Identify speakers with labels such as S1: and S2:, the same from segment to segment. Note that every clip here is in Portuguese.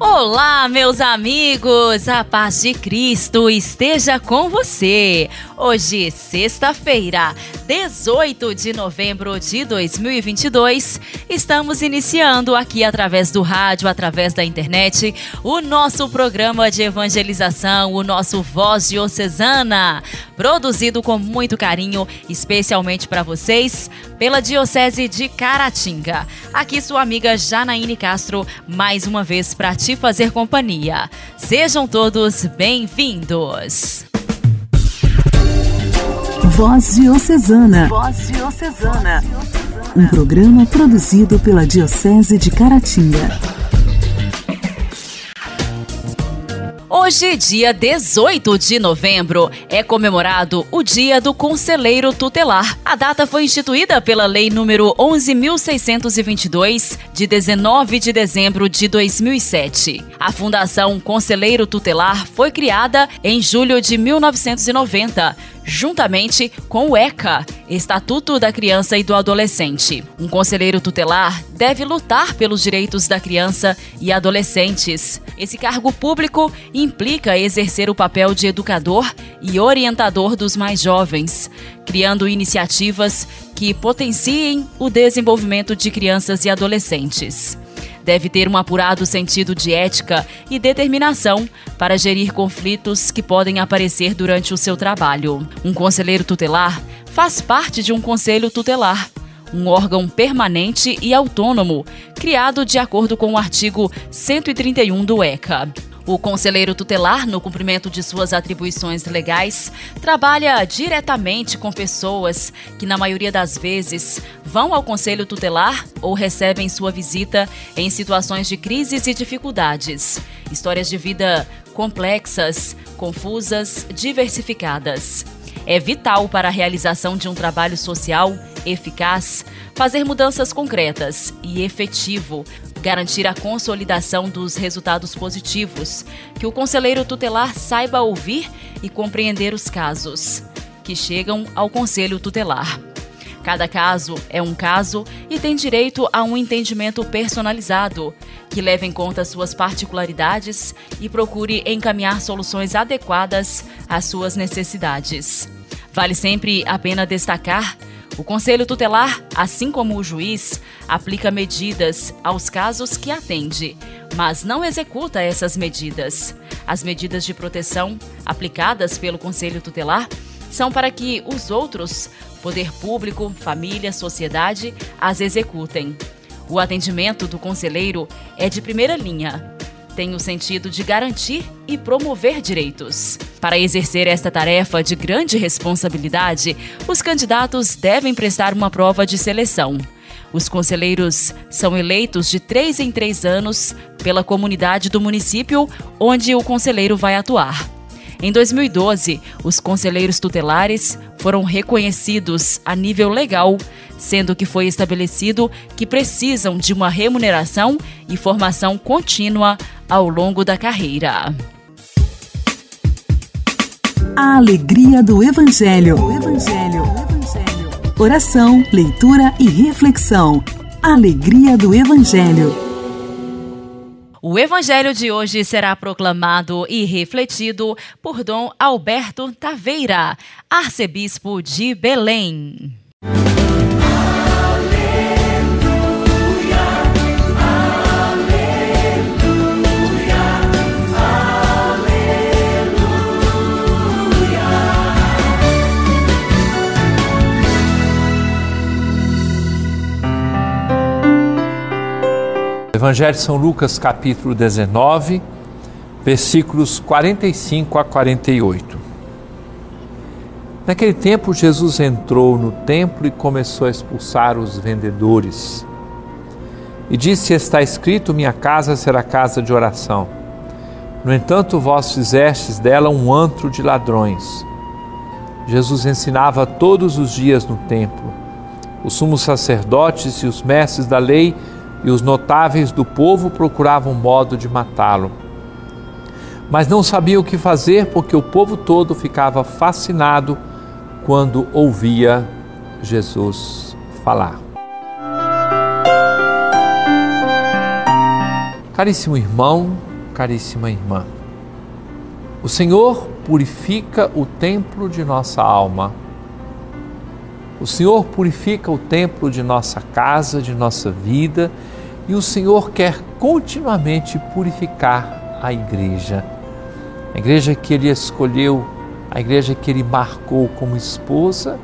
S1: Olá, meus amigos! A paz de Cristo esteja com você. Hoje, sexta-feira, 18 de novembro de 2022, estamos iniciando aqui através do rádio, através da internet, o nosso programa de evangelização, o nosso Voz Diocesana, produzido com muito carinho, especialmente para vocês, pela Diocese de Caratinga. Aqui sua amiga Janaíne Castro, mais uma vez para te fazer companhia. Sejam todos bem-vindos.
S2: Voz Diocesana. Voz Diocesana. Um programa produzido pela Diocese de Caratinga.
S1: Hoje, dia 18 de novembro, é comemorado o Dia do Conselheiro Tutelar. A data foi instituída pela Lei número 11.622, de 19 de dezembro de 2007. A Fundação Conselheiro Tutelar foi criada em julho de 1990 juntamente com o ECA, Estatuto da Criança e do Adolescente. Um conselheiro tutelar deve lutar pelos direitos da criança e adolescentes. Esse cargo público implica exercer o papel de educador e orientador dos mais jovens, criando iniciativas que potenciem o desenvolvimento de crianças e adolescentes deve ter um apurado sentido de ética e determinação para gerir conflitos que podem aparecer durante o seu trabalho. Um conselheiro tutelar faz parte de um conselho tutelar, um órgão permanente e autônomo, criado de acordo com o artigo 131 do ECA. O conselheiro tutelar, no cumprimento de suas atribuições legais, trabalha diretamente com pessoas que, na maioria das vezes, vão ao conselho tutelar ou recebem sua visita em situações de crises e dificuldades. Histórias de vida complexas, confusas, diversificadas. É vital para a realização de um trabalho social eficaz fazer mudanças concretas e efetivo garantir a consolidação dos resultados positivos, que o conselheiro tutelar saiba ouvir e compreender os casos que chegam ao conselho tutelar. Cada caso é um caso e tem direito a um entendimento personalizado, que leve em conta suas particularidades e procure encaminhar soluções adequadas às suas necessidades. Vale sempre a pena destacar o Conselho Tutelar, assim como o juiz, aplica medidas aos casos que atende, mas não executa essas medidas. As medidas de proteção aplicadas pelo Conselho Tutelar são para que os outros, poder público, família, sociedade, as executem. O atendimento do conselheiro é de primeira linha tem o sentido de garantir e promover direitos. Para exercer esta tarefa de grande responsabilidade, os candidatos devem prestar uma prova de seleção. Os conselheiros são eleitos de três em três anos pela comunidade do município onde o conselheiro vai atuar. Em 2012, os conselheiros tutelares foram reconhecidos a nível legal, sendo que foi estabelecido que precisam de uma remuneração e formação contínua ao longo da carreira.
S2: A alegria do Evangelho. O Evangelho. O Evangelho. Oração, leitura e reflexão. Alegria do Evangelho.
S1: O Evangelho de hoje será proclamado e refletido por Dom Alberto Taveira, arcebispo de Belém.
S3: Evangelho de São Lucas, capítulo 19, versículos 45 a 48. Naquele tempo, Jesus entrou no templo e começou a expulsar os vendedores. E disse: Está escrito: Minha casa será casa de oração. No entanto, vós fizestes dela um antro de ladrões. Jesus ensinava todos os dias no templo. Os sumos sacerdotes e os mestres da lei e os notáveis do povo procuravam modo de matá-lo. Mas não sabiam o que fazer porque o povo todo ficava fascinado quando ouvia Jesus falar. Caríssimo irmão, caríssima irmã, o Senhor purifica o templo de nossa alma. O Senhor purifica o templo de nossa casa, de nossa vida, e o Senhor quer continuamente purificar a igreja. A igreja que ele escolheu, a igreja que ele marcou como esposa,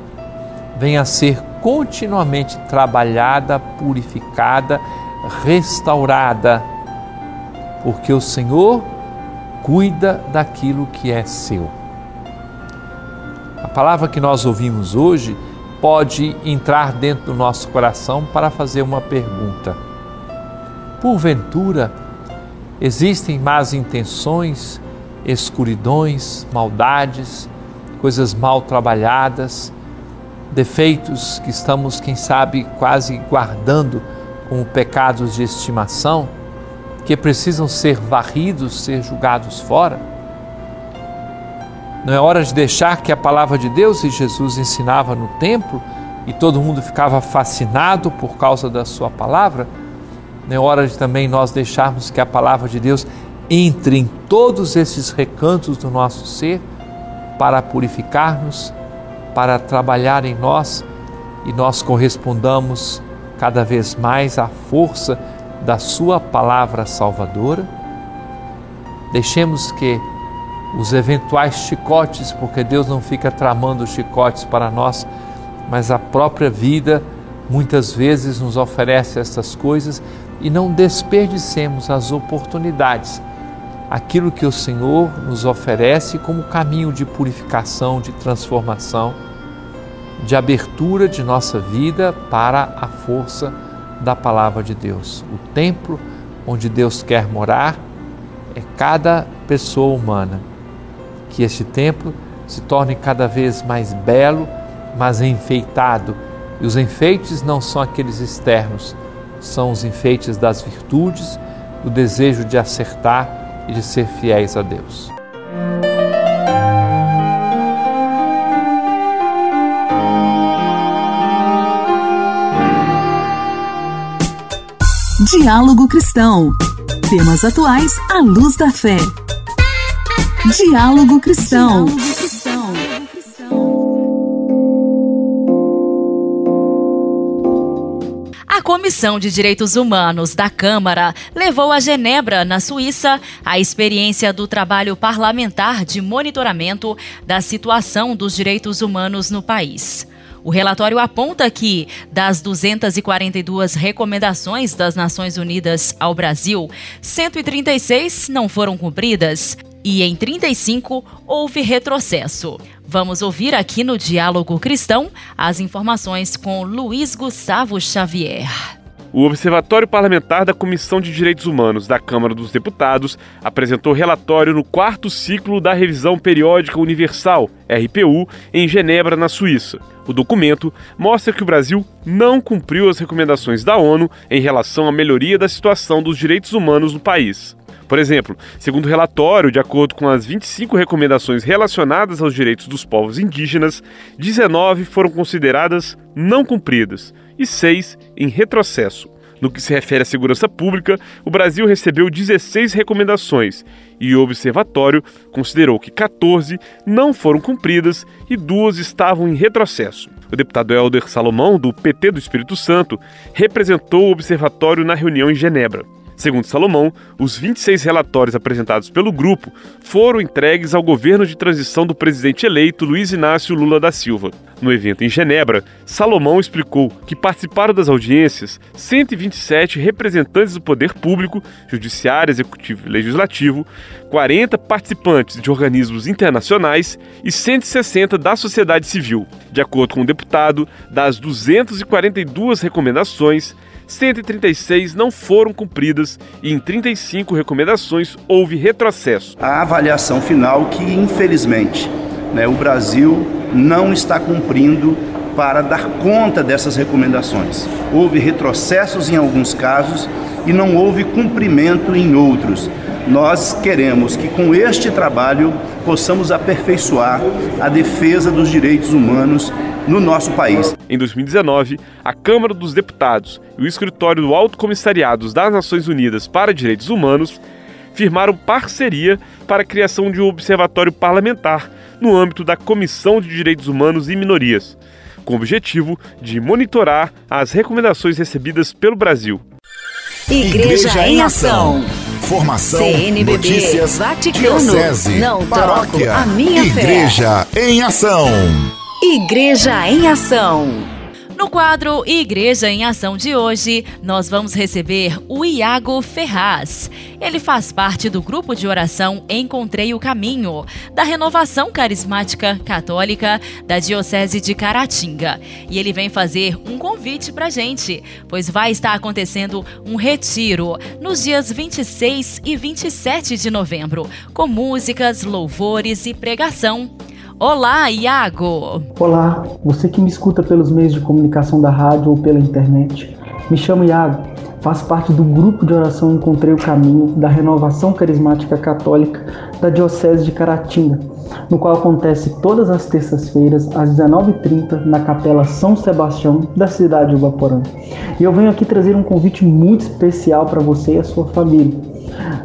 S3: venha a ser continuamente trabalhada, purificada, restaurada porque o Senhor cuida daquilo que é seu. A palavra que nós ouvimos hoje pode entrar dentro do nosso coração para fazer uma pergunta. Porventura, existem más intenções, escuridões, maldades, coisas mal trabalhadas, defeitos que estamos, quem sabe, quase guardando como pecados de estimação? que precisam ser varridos, ser julgados fora? Não é hora de deixar que a palavra de Deus e Jesus ensinava no templo e todo mundo ficava fascinado por causa da sua palavra? Não é hora de também nós deixarmos que a palavra de Deus entre em todos esses recantos do nosso ser para purificar-nos, para trabalhar em nós e nós correspondamos cada vez mais à força da Sua palavra salvadora. Deixemos que os eventuais chicotes, porque Deus não fica tramando chicotes para nós, mas a própria vida muitas vezes nos oferece essas coisas e não desperdicemos as oportunidades, aquilo que o Senhor nos oferece como caminho de purificação, de transformação, de abertura de nossa vida para a força da palavra de Deus. O templo onde Deus quer morar é cada pessoa humana. Que este templo se torne cada vez mais belo, mais enfeitado. E os enfeites não são aqueles externos, são os enfeites das virtudes, do desejo de acertar e de ser fiéis a Deus.
S2: Diálogo Cristão. Temas atuais à luz da fé. Diálogo Cristão.
S1: A Comissão de Direitos Humanos da Câmara levou a Genebra, na Suíça, a experiência do trabalho parlamentar de monitoramento da situação dos direitos humanos no país. O relatório aponta que, das 242 recomendações das Nações Unidas ao Brasil, 136 não foram cumpridas e em 35 houve retrocesso. Vamos ouvir aqui no Diálogo Cristão as informações com Luiz Gustavo Xavier.
S4: O Observatório Parlamentar da Comissão de Direitos Humanos da Câmara dos Deputados apresentou relatório no quarto ciclo da Revisão Periódica Universal, RPU, em Genebra, na Suíça. O documento mostra que o Brasil não cumpriu as recomendações da ONU em relação à melhoria da situação dos direitos humanos no país. Por exemplo, segundo o relatório, de acordo com as 25 recomendações relacionadas aos direitos dos povos indígenas, 19 foram consideradas não cumpridas e 6 em retrocesso. No que se refere à segurança pública, o Brasil recebeu 16 recomendações e o observatório considerou que 14 não foram cumpridas e duas estavam em retrocesso. O deputado Helder Salomão, do PT do Espírito Santo, representou o observatório na reunião em Genebra. Segundo Salomão, os 26 relatórios apresentados pelo grupo foram entregues ao governo de transição do presidente eleito Luiz Inácio Lula da Silva. No evento em Genebra, Salomão explicou que participaram das audiências 127 representantes do poder público, judiciário, executivo e legislativo, 40 participantes de organismos internacionais e 160 da sociedade civil. De acordo com o deputado, das 242 recomendações, 136 não foram cumpridas e em 35 recomendações houve retrocesso.
S5: A avaliação final que, infelizmente, né, o Brasil não está cumprindo para dar conta dessas recomendações. Houve retrocessos em alguns casos e não houve cumprimento em outros. Nós queremos que com este trabalho possamos aperfeiçoar a defesa dos direitos humanos no nosso país.
S4: Em 2019, a Câmara dos Deputados e o Escritório do Alto Comissariado das Nações Unidas para Direitos Humanos firmaram parceria para a criação de um observatório parlamentar no âmbito da Comissão de Direitos Humanos e Minorias, com o objetivo de monitorar as recomendações recebidas pelo Brasil.
S2: Igreja, Igreja em Ação.
S6: Formação,
S2: CNBB,
S6: notícias,
S2: Vaticano,
S6: diocese,
S2: não
S6: paróquia,
S2: troco a minha
S6: Igreja
S2: fé.
S6: em Ação.
S2: Igreja em Ação.
S1: No quadro Igreja em Ação de hoje, nós vamos receber o Iago Ferraz. Ele faz parte do grupo de oração Encontrei o Caminho, da Renovação Carismática Católica da Diocese de Caratinga. E ele vem fazer um convite pra gente, pois vai estar acontecendo um retiro nos dias 26 e 27 de novembro, com músicas, louvores e pregação. Olá, Iago!
S7: Olá, você que me escuta pelos meios de comunicação da rádio ou pela internet. Me chamo Iago, faço parte do grupo de oração Encontrei o Caminho da Renovação Carismática Católica da Diocese de Caratinga, no qual acontece todas as terças-feiras às 19h30 na Capela São Sebastião da cidade de Ubaporã. E eu venho aqui trazer um convite muito especial para você e a sua família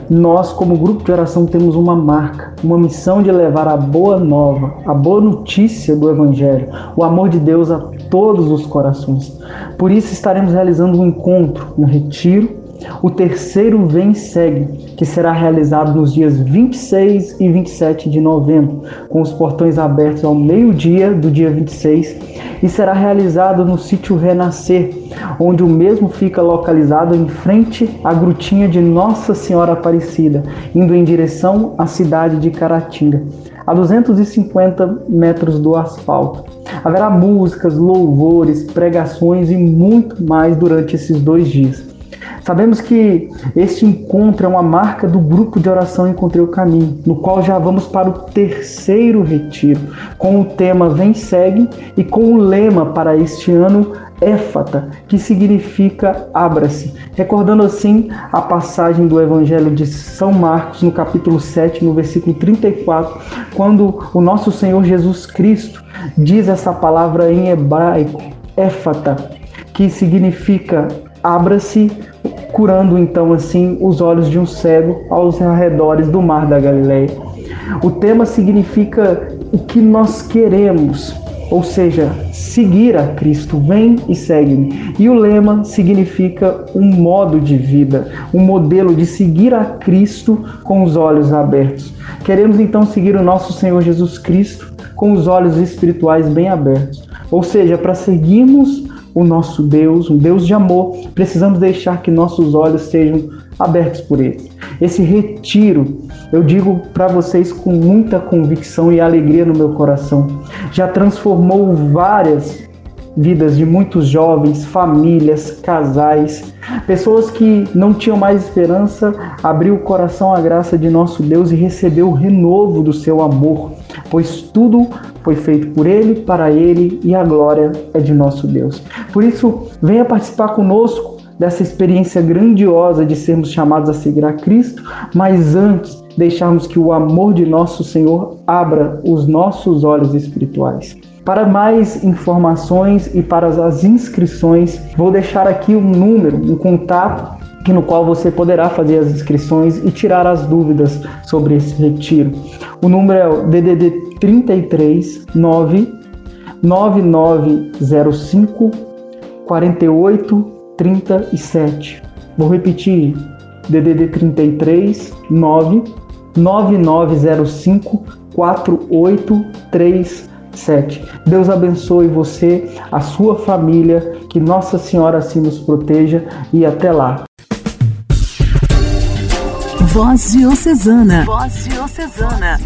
S7: nós, como grupo de oração, temos uma marca, uma missão de levar a boa nova, a boa notícia do Evangelho, o amor de Deus a todos os corações. Por isso, estaremos realizando um encontro, um retiro o terceiro Vem Segue, que será realizado nos dias 26 e 27 de novembro, com os portões abertos ao meio-dia do dia 26, e será realizado no sítio Renascer, onde o mesmo fica localizado em frente à grutinha de Nossa Senhora Aparecida, indo em direção à cidade de Caratinga a 250 metros do asfalto. Haverá músicas, louvores, pregações e muito mais durante esses dois dias. Sabemos que este encontro é uma marca do grupo de oração Encontrei o Caminho, no qual já vamos para o terceiro retiro, com o tema Vem Segue e com o lema para este ano Éfata, que significa abra-se, recordando assim a passagem do Evangelho de São Marcos, no capítulo 7, no versículo 34, quando o nosso Senhor Jesus Cristo diz essa palavra em hebraico, Éfata, que significa abra-se, curando então assim os olhos de um cego aos arredores do mar da Galileia. O tema significa o que nós queremos, ou seja, seguir a Cristo, vem e segue-me. E o lema significa um modo de vida, um modelo de seguir a Cristo com os olhos abertos. Queremos então seguir o nosso Senhor Jesus Cristo com os olhos espirituais bem abertos. Ou seja, para seguirmos o nosso Deus, um Deus de amor, precisamos deixar que nossos olhos sejam abertos por Ele. Esse retiro, eu digo para vocês com muita convicção e alegria no meu coração, já transformou várias vidas de muitos jovens, famílias, casais, pessoas que não tinham mais esperança, abriu o coração à graça de nosso Deus e recebeu o renovo do seu amor, pois tudo foi feito por ele, para ele e a glória é de nosso Deus. Por isso, venha participar conosco dessa experiência grandiosa de sermos chamados a seguir a Cristo, mas antes deixarmos que o amor de nosso Senhor abra os nossos olhos espirituais. Para mais informações e para as inscrições, vou deixar aqui um número, um contato no qual você poderá fazer as inscrições e tirar as dúvidas sobre esse retiro. O número é o DDD 33 9 9905 4837. Vou repetir: DDD 33 9 9905 4837. Deus abençoe você, a sua família, que Nossa Senhora assim nos proteja e até lá.
S2: Voz Diocesana. Voz Diocesana.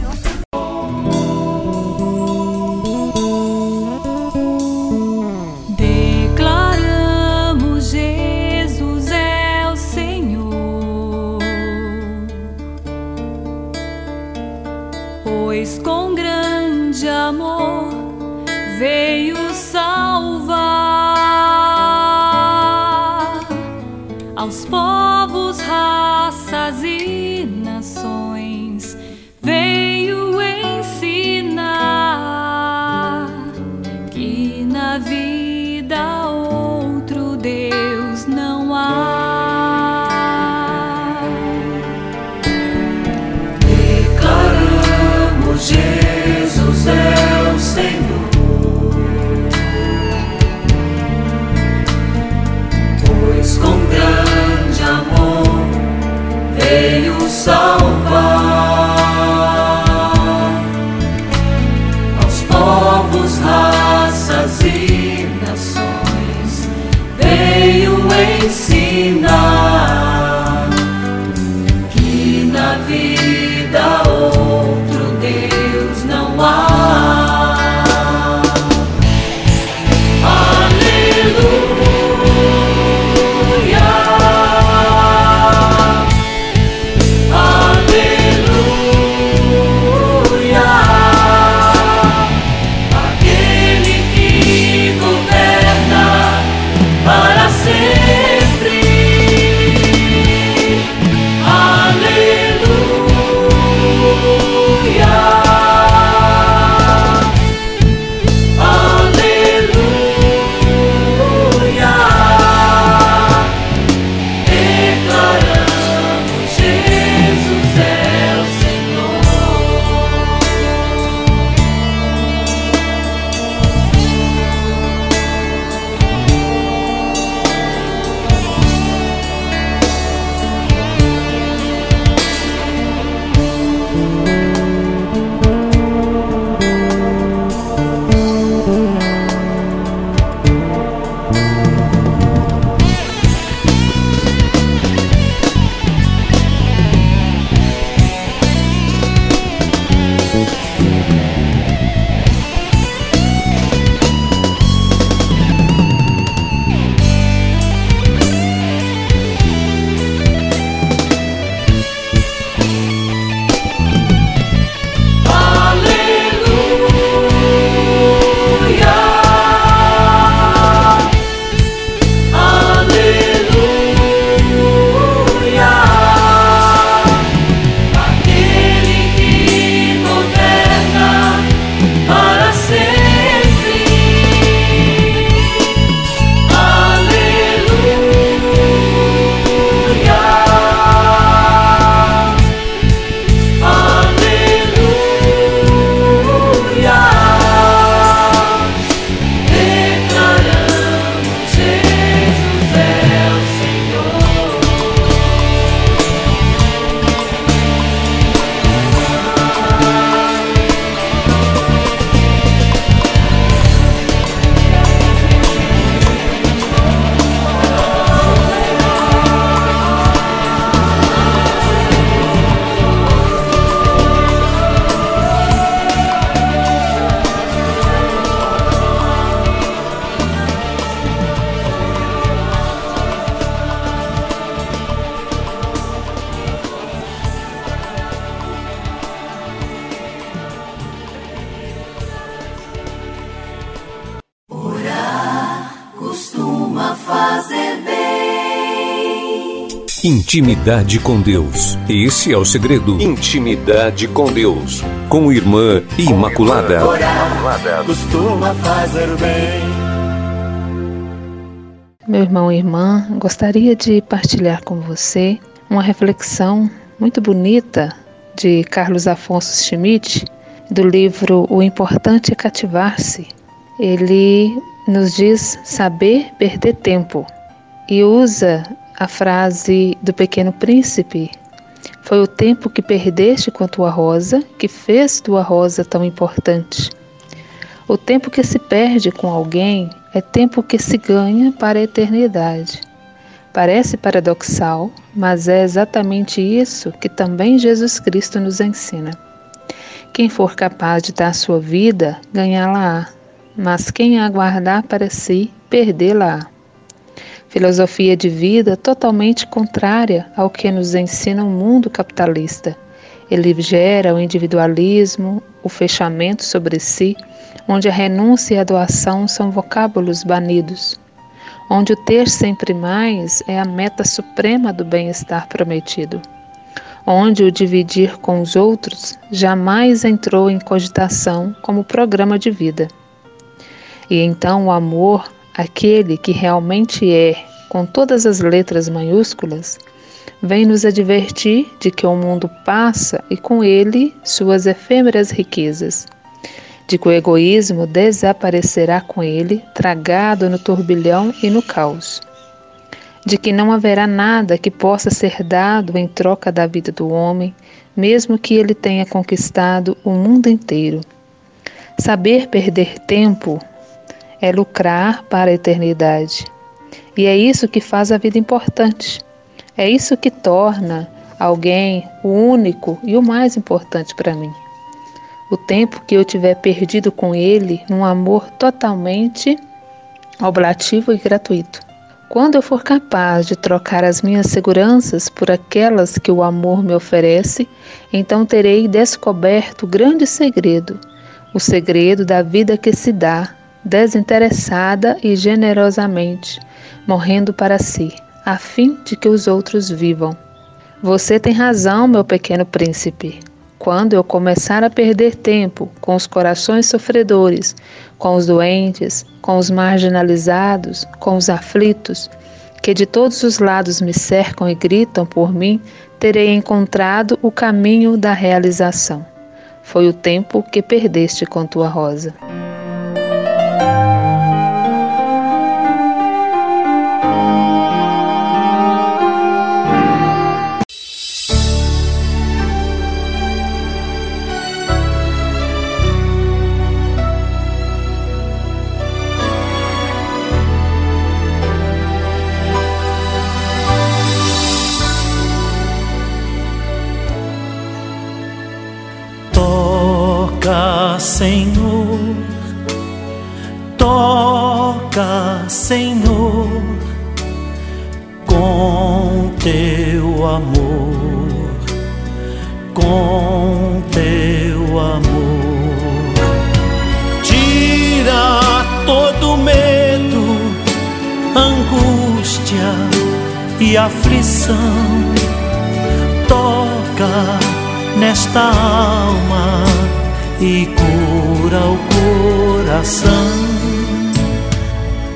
S8: Intimidade com Deus. Esse é o segredo. Intimidade com Deus. Com Irmã Imaculada.
S6: Orar costuma fazer bem.
S9: Meu irmão e irmã, gostaria de partilhar com você uma reflexão muito bonita de Carlos Afonso Schmidt, do livro O Importante é Cativar-se. Ele nos diz saber perder tempo e usa a frase do Pequeno Príncipe. Foi o tempo que perdeste com a tua rosa que fez tua rosa tão importante. O tempo que se perde com alguém é tempo que se ganha para a eternidade. Parece paradoxal, mas é exatamente isso que também Jesus Cristo nos ensina. Quem for capaz de dar sua vida, ganhá-la-á, mas quem a guardar para si, perdê-la-á. Filosofia de vida totalmente contrária ao que nos ensina o mundo capitalista. Ele gera o individualismo, o fechamento sobre si, onde a renúncia e a doação são vocábulos banidos, onde o ter sempre mais é a meta suprema do bem-estar prometido. onde o dividir com os outros jamais entrou em cogitação como programa de vida. E então o amor, aquele que realmente é, com todas as letras maiúsculas, vem nos advertir de que o mundo passa e com ele suas efêmeras riquezas, de que o egoísmo desaparecerá com ele, tragado no turbilhão e no caos de que não haverá nada que possa ser dado em troca da vida do homem, mesmo que ele tenha conquistado o mundo inteiro. Saber perder tempo é lucrar para a eternidade. E é isso que faz a vida importante. É isso que torna alguém o único e o mais importante para mim. O tempo que eu tiver perdido com ele num amor totalmente oblativo e gratuito. Quando eu for capaz de trocar as minhas seguranças por aquelas que o amor me oferece, então terei descoberto o grande segredo, o segredo da vida que se dá, desinteressada e generosamente, morrendo para si, a fim de que os outros vivam. Você tem razão, meu pequeno príncipe. Quando eu começar a perder tempo com os corações sofredores, com os doentes, com os marginalizados, com os aflitos, que de todos os lados me cercam e gritam por mim, terei encontrado o caminho da realização. Foi o tempo que perdeste com tua rosa.
S10: E aflição. Toca nesta alma e cura o coração.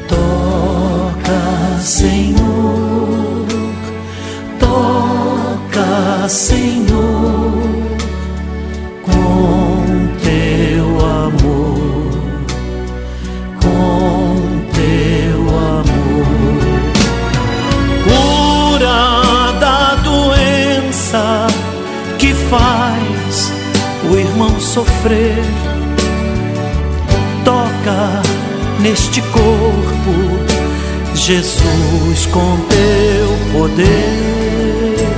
S10: Toca, Senhor, toca, Senhor, sofrer. Toca neste corpo, Jesus, com teu poder.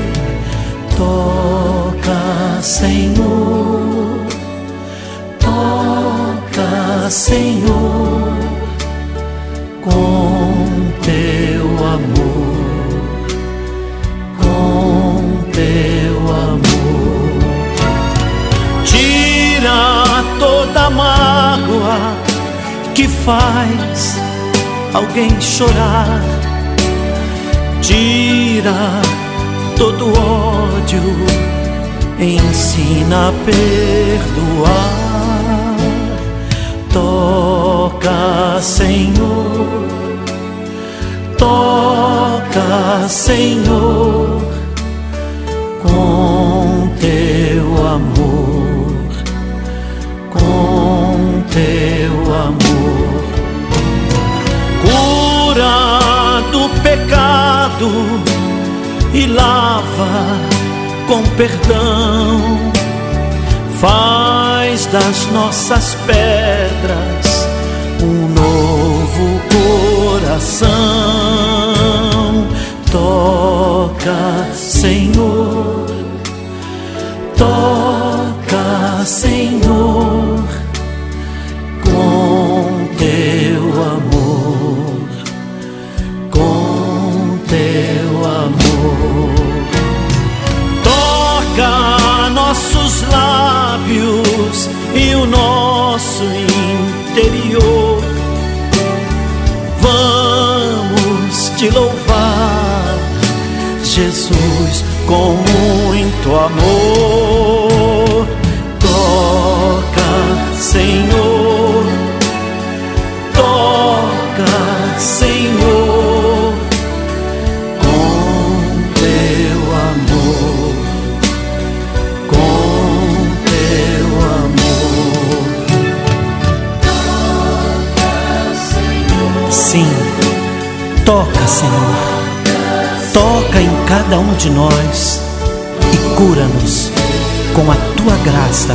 S10: Toca, Senhor. Toca, Senhor, faz alguém chorar, tira todo ódio, ensina a perdoar. Toca, Senhor, toca, Senhor, com teu amor com teu do pecado e lava com perdão. Faz das nossas pedras um novo coração. Toca, Senhor, toca, Senhor, lábios e o nosso interior. Vamos te louvar, Jesus, com muito amor. Toca, Senhor, toca, Senhor. Toca em cada um de nós e cura-nos com a tua graça,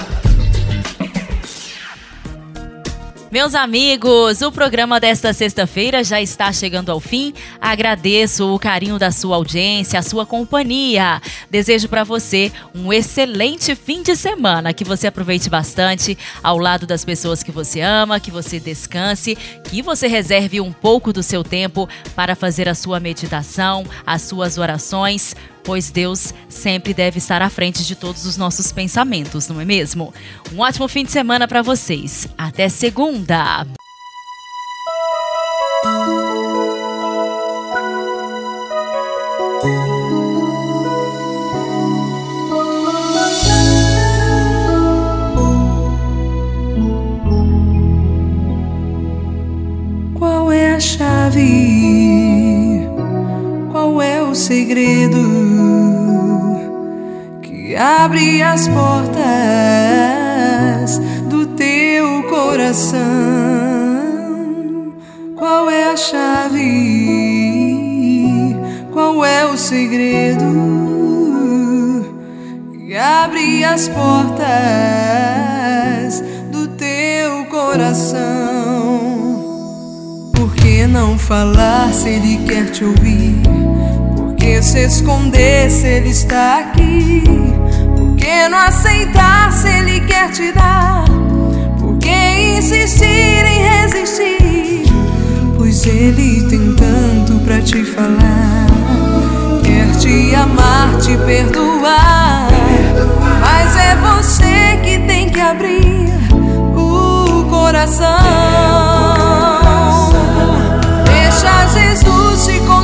S1: Meus amigos, o programa desta sexta-feira já está chegando ao fim. Agradeço o carinho da sua audiência, a sua companhia. Desejo para você um excelente fim de semana, que você aproveite bastante ao lado das pessoas que você ama, que você descanse, que você reserve um pouco do seu tempo para fazer a sua meditação, as suas orações pois Deus sempre deve estar à frente de todos os nossos pensamentos, não é mesmo? Um ótimo fim de semana para vocês. Até segunda!
S11: Segredo que abre as portas do teu coração? Qual é a chave? Qual é o segredo que abre as portas do teu coração? Por que não falar se ele quer te ouvir? Se esconder se ele está aqui? Por que não aceitar se ele quer te dar? Por que insistir em resistir? Pois ele tem tanto pra te falar. Quer te amar, te perdoar. Mas é você que tem que abrir o coração. Deixa Jesus te consolar.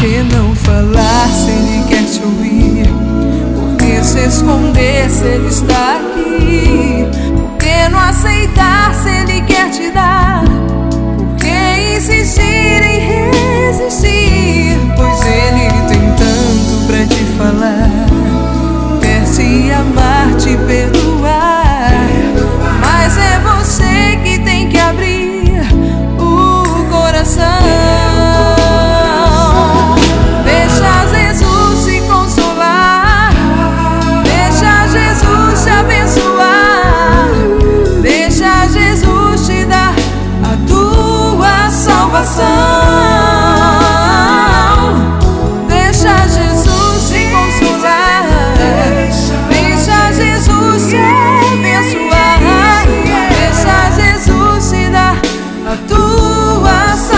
S11: Que não falar se ele quer te ouvir? Por que se esconder se ele está aqui? Por que não aceitar se ele quer te dar? Por que insistir em resistir? Pois ele tem tanto pra te falar. Quer te amar, te perdoar. tua.